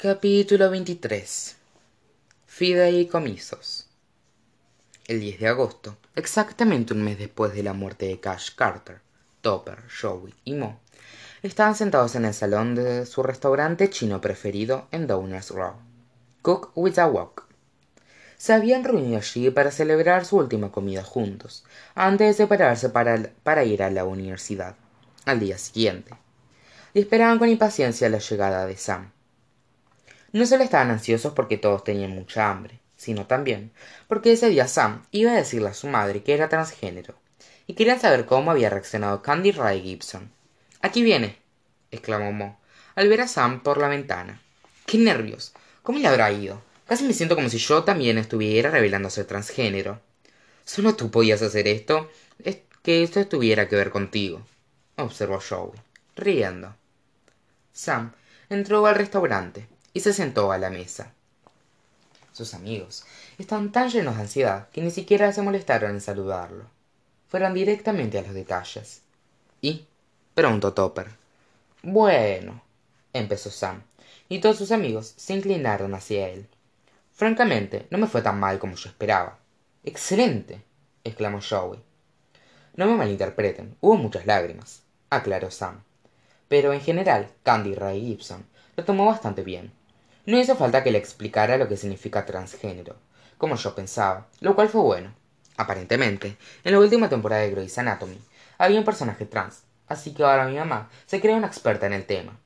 capítulo veintitrés. Fideicomisos el 10 de agosto exactamente un mes después de la muerte de cash carter topper joey y mo estaban sentados en el salón de su restaurante chino preferido en downers row cook with a wok. Se habían reunido allí para celebrar su última comida juntos antes de separarse para, para ir a la universidad al día siguiente. Y esperaban con impaciencia la llegada de sam no sólo estaban ansiosos porque todos tenían mucha hambre sino también porque ese día sam iba a decirle a su madre que era transgénero y querían saber cómo había reaccionado candy ray gibson. Aquí viene exclamó mo al ver a sam por la ventana. Qué nervios cómo le habrá ido casi me siento como si yo también estuviera revelando ser transgénero. Solo tú podías hacer esto es que esto tuviera que ver contigo observó joey riendo. Sam entró al restaurante y se sentó a la mesa. Sus amigos estaban tan llenos de ansiedad que ni siquiera se molestaron en saludarlo. Fueron directamente a los detalles y preguntó topper. Bueno empezó sam y todos sus amigos se inclinaron hacia él. Francamente no me fue tan mal como yo esperaba. Excelente exclamó joey. No me malinterpreten hubo muchas lágrimas aclaró sam. Pero en general candy ray gibson lo tomó bastante bien no hizo falta que le explicara lo que significa transgénero como yo pensaba lo cual fue bueno. Aparentemente en la última temporada de Grey's Anatomy había un personaje trans así que ahora mi mamá se cree una experta en el tema.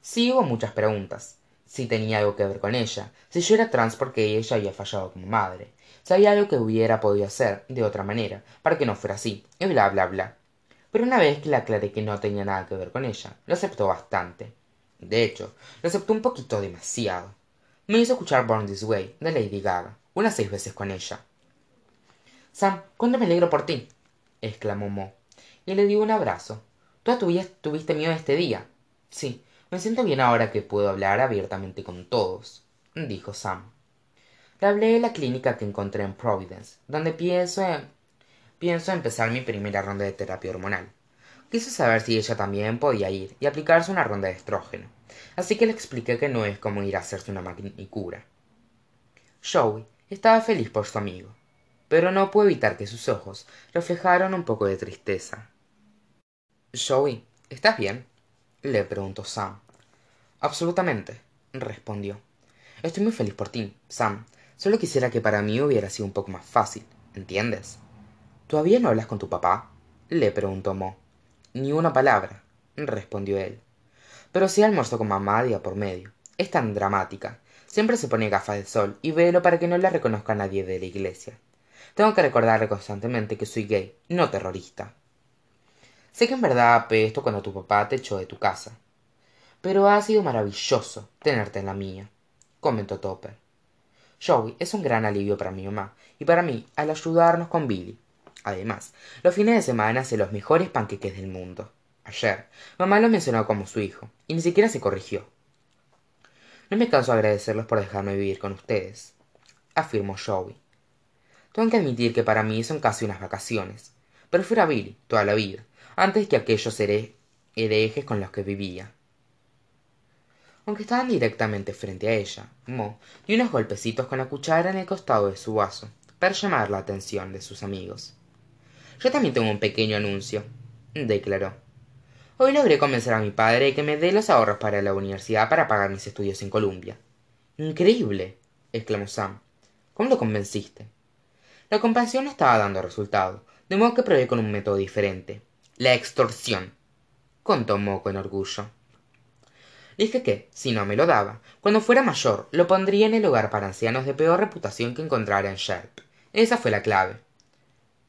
Sí hubo muchas preguntas. Si tenía algo que ver con ella si yo era trans porque ella había fallado como madre si había algo que hubiera podido hacer de otra manera para que no fuera así y bla bla bla. Pero una vez que le aclaré que no tenía nada que ver con ella lo aceptó bastante de hecho lo aceptó un poquito demasiado. Me hizo escuchar born this way de lady gaga unas seis veces con ella. Sam cuánto me alegro por ti exclamó mo y le dio un abrazo. Tú tuviste miedo este día sí me siento bien ahora que puedo hablar abiertamente con todos dijo sam. Le hablé de la clínica que encontré en providence donde pienso pienso empezar mi primera ronda de terapia hormonal quise saber si ella también podía ir y aplicarse una ronda de estrógeno. Así que le expliqué que no es como ir a hacerse una manicura. Joey estaba feliz por su amigo pero no pudo evitar que sus ojos reflejaron un poco de tristeza. Joey estás bien le preguntó sam. Absolutamente respondió. Estoy muy feliz por ti sam. Sólo quisiera que para mí hubiera sido un poco más fácil entiendes todavía no hablas con tu papá le preguntó mo ni una palabra respondió él. Pero sí almuerzo con mamá día por medio. Es tan dramática. Siempre se pone gafas de sol y velo para que no la reconozca nadie de la iglesia. Tengo que recordarle constantemente que soy gay no terrorista. Sé que en verdad apesto cuando tu papá te echó de tu casa. Pero ha sido maravilloso tenerte en la mía comentó topper. Joey es un gran alivio para mi mamá y para mí al ayudarnos con billy además los fines de semana hace los mejores panqueques del mundo. Ayer mamá lo mencionó como su hijo y ni siquiera se corrigió. No me canso de agradecerlos por dejarme vivir con ustedes afirmó joey. Tengo que admitir que para mí son casi unas vacaciones. Prefiero a billy toda la vida antes que aquellos herejes con los que vivía. Aunque estaban directamente frente a ella mo dio unos golpecitos con la cuchara en el costado de su vaso para llamar la atención de sus amigos yo también tengo un pequeño anuncio declaró. Hoy logré convencer a mi padre que me dé los ahorros para la universidad para pagar mis estudios en columbia. Increíble exclamó sam. Cómo lo convenciste la compasión no estaba dando resultado de modo que probé con un método diferente la extorsión contó mo con orgullo. Dije que si no me lo daba cuando fuera mayor lo pondría en el hogar para ancianos de peor reputación que encontrara en sherp. Esa fue la clave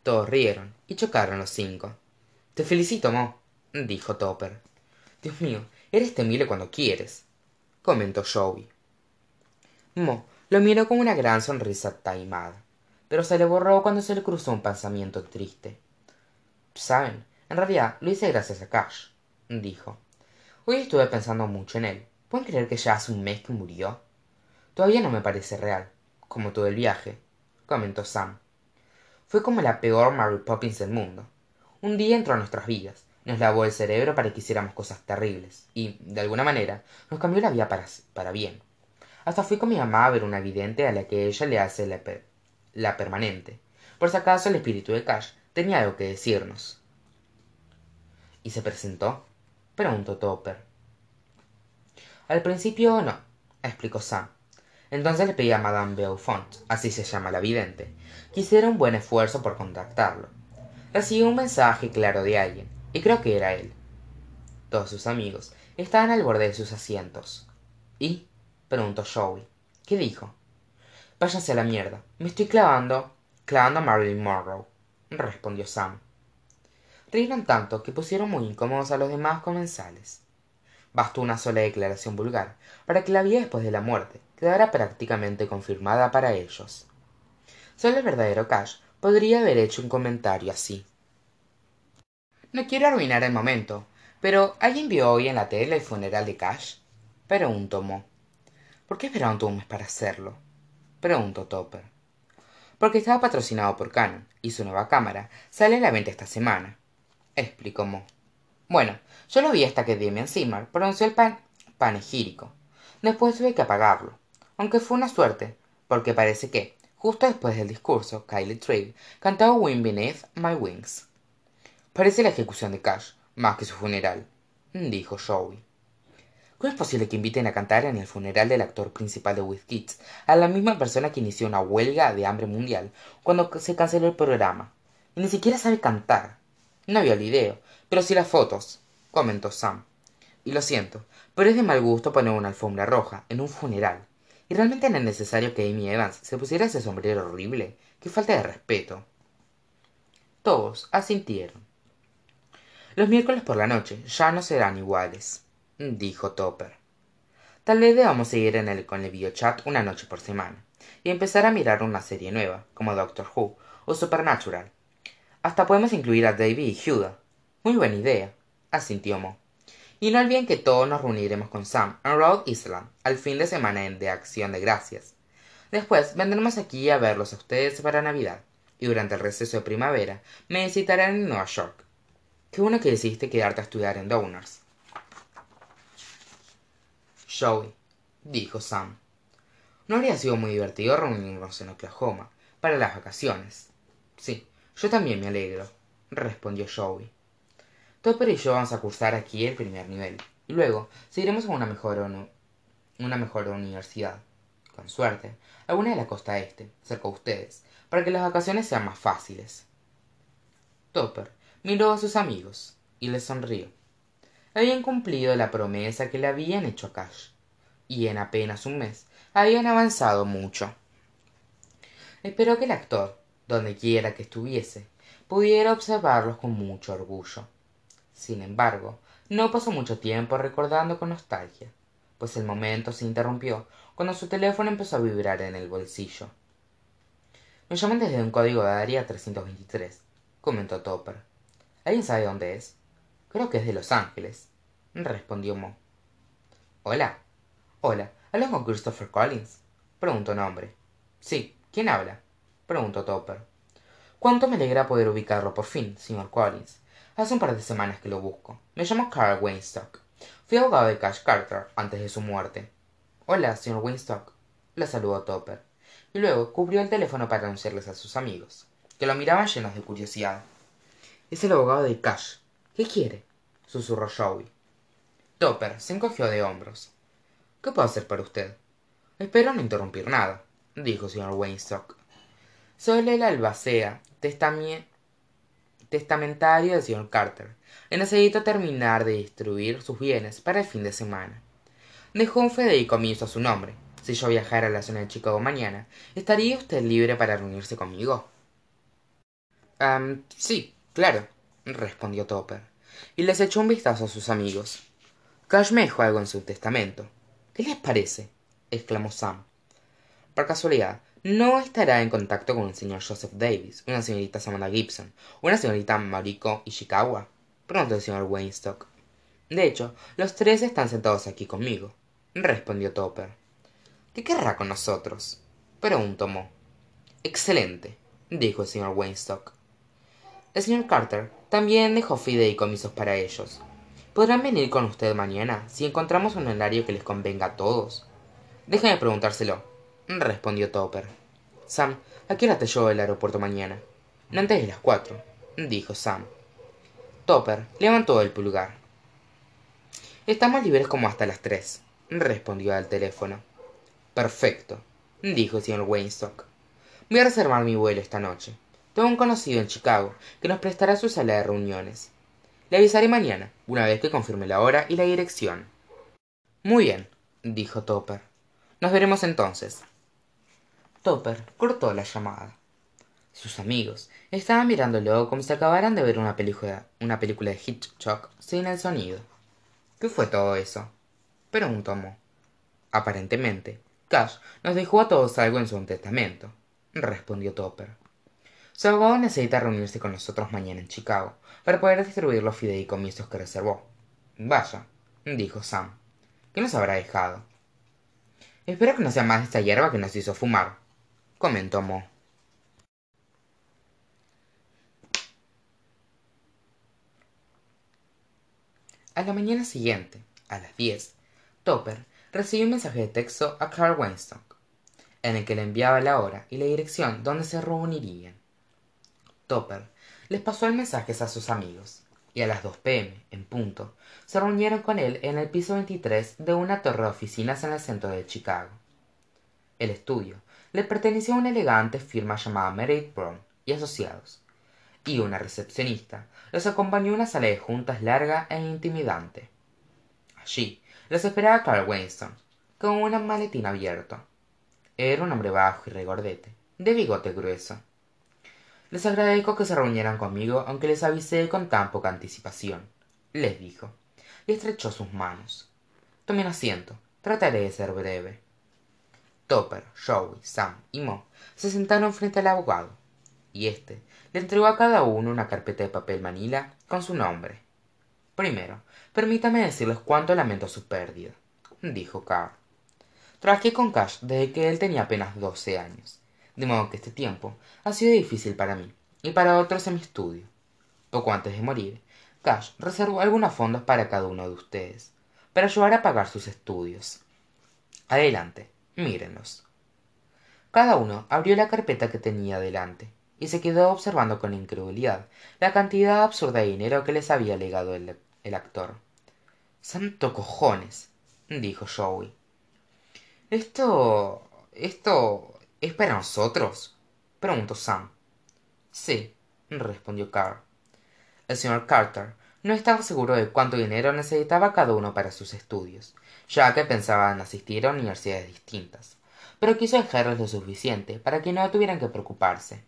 todos rieron y chocaron los cinco. Te felicito mo dijo topper. Dios mío eres temible cuando quieres comentó joey. Mo lo miró con una gran sonrisa taimada pero se le borró cuando se le cruzó un pensamiento triste. Saben en realidad lo hice gracias a cash dijo. Hoy estuve pensando mucho en él. Pueden creer que ya hace un mes que murió todavía no me parece real como todo el viaje comentó sam fue como la peor mary poppins del mundo. Un día entró a nuestras vidas nos lavó el cerebro para que hiciéramos cosas terribles y de alguna manera nos cambió la vida para, para bien. Hasta fui con mi mamá a ver una vidente a la que ella le hace la, la permanente. Por si acaso el espíritu de cash tenía algo que decirnos. Y se presentó preguntó topper al principio no explicó sam entonces le pedí a madame beaufont así se llama la vidente que hiciera un buen esfuerzo por contactarlo. Recibí un mensaje claro de alguien y creo que era él. Todos sus amigos estaban al borde de sus asientos. Y preguntó joey qué dijo váyanse a la mierda me estoy clavando clavando a marilyn monroe respondió sam. Rieron tanto que pusieron muy incómodos a los demás comensales. Bastó una sola declaración vulgar para que la vida después de la muerte quedara prácticamente confirmada para ellos. Sólo el verdadero cash podría haber hecho un comentario así. No quiero arruinar el momento pero alguien vio hoy en la tele el funeral de cash preguntó mo. Por qué esperaron un mes para hacerlo preguntó topper. Porque estaba patrocinado por canon y su nueva cámara sale a la venta esta semana explicó mo. Bueno yo lo vi hasta que Demian Seymour pronunció el panegírico. Después tuve que apagarlo aunque fue una suerte porque parece que justo después del discurso kylie trigg cantaba wind beneath my wings. Parece la ejecución de cash más que su funeral dijo joey. Cómo es posible que inviten a cantar en el funeral del actor principal de with kids a la misma persona que inició una huelga de hambre mundial cuando se canceló el programa y ni siquiera sabe cantar. No había el video pero sí las fotos comentó sam. Y lo siento pero es de mal gusto poner una alfombra roja en un funeral y realmente es necesario que amy evans se pusiera ese sombrero horrible. Qué falta de respeto. Todos asintieron. Los miércoles por la noche ya no serán iguales dijo topper. Tal vez debamos seguir en el con el videochat una noche por semana y empezar a mirar una serie nueva como doctor who o supernatural. Hasta podemos incluir a David y Huda. Muy buena idea, asintió Mo. Y no olviden que todos nos reuniremos con Sam en Rhode Island al fin de semana de Acción de Gracias. Después vendremos aquí a verlos a ustedes para Navidad, y durante el receso de primavera me visitarán en Nueva York. Qué bueno que decidiste quedarte a estudiar en Downers. Joey, dijo Sam. No habría sido muy divertido reunirnos en Oklahoma para las vacaciones. Sí, yo también me alegro respondió joey topper y yo vamos a cursar aquí el primer nivel. Y luego seguiremos a una mejor una mejor universidad con suerte. Alguna de la costa este cerca de ustedes para que las vacaciones sean más fáciles. Topper miró a sus amigos y les sonrió. Habían cumplido la promesa que le habían hecho a cash y en apenas un mes habían avanzado mucho. Esperó que el actor donde quiera que estuviese pudiera observarlos con mucho orgullo sin embargo no pasó mucho tiempo recordando con nostalgia pues el momento se interrumpió cuando su teléfono empezó a vibrar en el bolsillo. Me llaman desde un código de área 323 comentó topper. Alguien sabe dónde es creo que es de los ángeles respondió mo. Hola hola hablas con christopher collins preguntó un hombre. Sí quién habla preguntó topper. Cuánto me alegra poder ubicarlo por fin señor collins hace un par de semanas que lo busco. Me llamo carl weinstock. Fui abogado de cash carter antes de su muerte. Hola señor weinstock. Le saludó topper. Y luego cubrió el teléfono para anunciarles a sus amigos que lo miraban llenos de curiosidad. Es el abogado de cash. Qué quiere susurró joey. Topper se encogió de hombros. Qué puedo hacer para usted espero no interrumpir nada dijo el señor weinstock. Soy el albacea testamentario del señor carter y necesito terminar de distribuir sus bienes para el fin de semana. Dejó un fideicomiso a su nombre. Si yo viajara a la zona de chicago mañana estaría usted libre para reunirse conmigo sí claro respondió topper y les echó un vistazo a sus amigos. Cash me dejó algo en su testamento. Qué les parece exclamó sam. Por casualidad no estará en contacto con el señor joseph davis una señorita samantha gibson una señorita mariko ishikawa preguntó el señor weinstock. De hecho los tres están sentados aquí conmigo respondió topper. Qué querrá con nosotros preguntó mo. Excelente dijo el señor weinstock. El señor carter también dejó fideicomisos para ellos. Podrán venir con usted mañana si encontramos un horario que les convenga a todos déjame preguntárselo respondió topper. Sam a qué hora te llevo del aeropuerto mañana antes de las cuatro dijo sam. Topper levantó el pulgar. Estamos libres como hasta las tres respondió al teléfono. Perfecto dijo el señor weinstock. Voy a reservar mi vuelo esta noche. Tengo un conocido en chicago que nos prestará su sala de reuniones. Le avisaré mañana una vez que confirme la hora y la dirección. Muy bien dijo topper. Nos veremos entonces topper cortó la llamada sus amigos estaban mirándolo como si acabaran de ver una película, de Hitchcock sin el sonido. ¿Qué fue todo eso? preguntó Mo. Aparentemente, Cash nos dejó a todos algo en su testamento, respondió Topper. Su abogado necesita reunirse con nosotros mañana en Chicago para poder distribuir los fideicomisos que reservó. Vaya, dijo Sam. ¿Qué nos habrá dejado? Espero que no sea más esta hierba que nos hizo fumar, comentó Mo. A la mañana siguiente, a las diez, Topper recibió un mensaje de texto a Carl Weinstock, en el que le enviaba la hora y la dirección donde se reunirían. Topper les pasó el mensaje a sus amigos, y a las 2 pm, en punto, se reunieron con él en el piso 23 de una torre de oficinas en el centro de Chicago. El estudio le pertenecía una elegante firma llamada Meredith Brown y Asociados, y una recepcionista los acompañó a una sala de juntas larga e intimidante. Allí los esperaba Carl Winston, con un maletín abierto. Era un hombre bajo y regordete, de bigote grueso. Les agradezco que se reunieran conmigo, aunque les avisé con tan poca anticipación, les dijo, y estrechó sus manos. Tomen asiento, trataré de ser breve. Topper, Joey, Sam y Mo se sentaron frente al abogado, y éste le entregó a cada uno una carpeta de papel manila con su nombre. Primero, permítame decirles cuánto lamento su pérdida, dijo Carr. Trabajé con Cash desde que él tenía apenas doce años, de modo que este tiempo ha sido difícil para mí y para otros en mi estudio. Poco antes de morir, Cash reservó algunos fondos para cada uno de ustedes, para ayudar a pagar sus estudios. Adelante, mírenlos. Cada uno abrió la carpeta que tenía delante y se quedó observando con incredulidad la cantidad absurda de dinero que les había legado el, actor. Santo cojones dijo joey. Esto esto es para nosotros preguntó sam. Sí respondió carr. El señor carter no estaba seguro de cuánto dinero necesitaba cada uno para sus estudios ya que pensaba en asistir a universidades distintas pero quiso dejarles lo suficiente para que no tuvieran que preocuparse.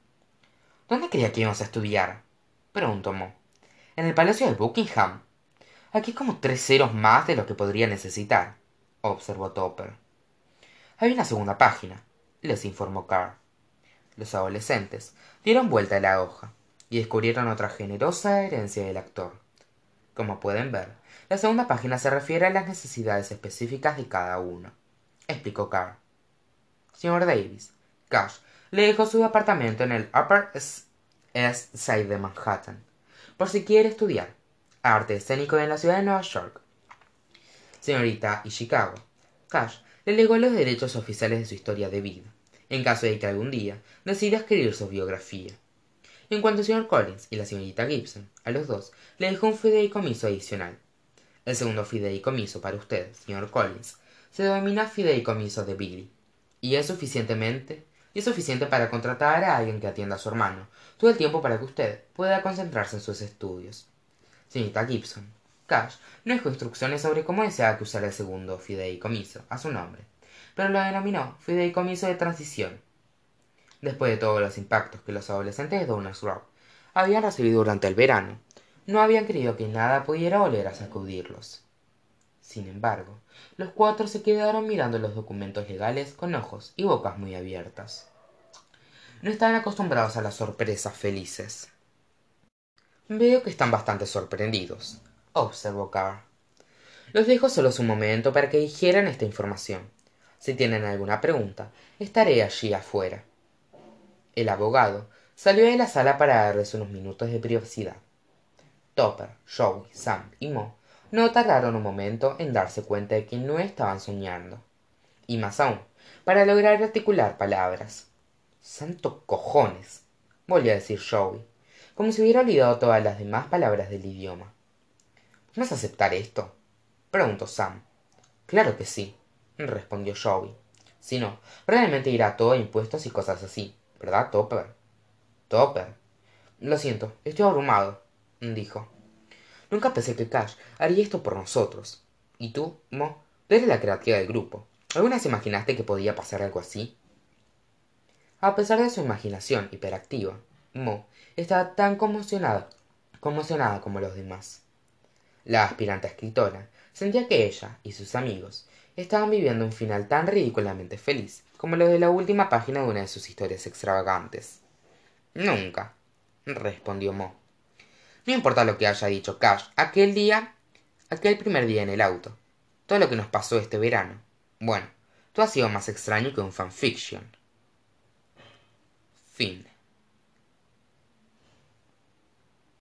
Dónde creía que íbamos a estudiar preguntó mo. En el palacio de buckingham. Aquí como tres ceros más de lo que podría necesitar observó topper. Hay una segunda página les informó carr. Los adolescentes dieron vuelta a la hoja y descubrieron otra generosa herencia del actor como pueden ver la segunda página se refiere a las necesidades específicas de cada uno explicó carr. Señor davis cash le dejó su apartamento en el upper east side de manhattan por si quiere estudiar arte escénico en la ciudad de nueva york. Señorita y chicago cash le legó los derechos oficiales de su historia de vida en caso de que algún día decida escribir su biografía en cuanto al señor collins y la señorita gibson a los dos le dejó un fideicomiso adicional. El segundo fideicomiso para usted señor collins se denomina fideicomiso de billy. Y es suficientemente y es suficiente para contratar a alguien que atienda a su hermano todo el tiempo para que usted pueda concentrarse en sus estudios. Señorita gibson cash no dejó instrucciones sobre cómo deseaba que usara el segundo fideicomiso a su nombre pero lo denominó fideicomiso de transición después de todos los impactos que los adolescentes de downers rock habían recibido durante el verano no habían creído que nada pudiera volver a sacudirlos. Sin embargo los cuatro se quedaron mirando los documentos legales con ojos y bocas muy abiertas. No estaban acostumbrados a las sorpresas felices. Veo que están bastante sorprendidos observó carr. Los dejo solos un momento para que dijeran esta información. Si tienen alguna pregunta estaré allí afuera el abogado salió de la sala para darles unos minutos de privacidad. Topper joey sam y mo no tardaron un momento en darse cuenta de que no estaban soñando. Y más aún para lograr articular palabras. Santo cojones volvió a decir jowy como si hubiera olvidado todas las demás palabras del idioma. Vas a aceptar esto preguntó sam. Claro que sí respondió jowy si no realmente irá todo a impuestos y cosas así verdad topper topper lo siento estoy abrumado dijo. Nunca pensé que cash haría esto por nosotros. Y tú mo eres la creativa del grupo. Alguna vez imaginaste que podía pasar algo así a pesar de su imaginación hiperactiva mo estaba tan conmocionada conmocionada como los demás. La aspirante escritora sentía que ella y sus amigos estaban viviendo un final tan ridículamente feliz como lo de la última página de una de sus historias extravagantes. Nunca respondió mo. No importa lo que haya dicho cash aquel día aquel primer día en el auto. Todo lo que nos pasó este verano. Bueno todo ha sido más extraño que un fanfiction. Fin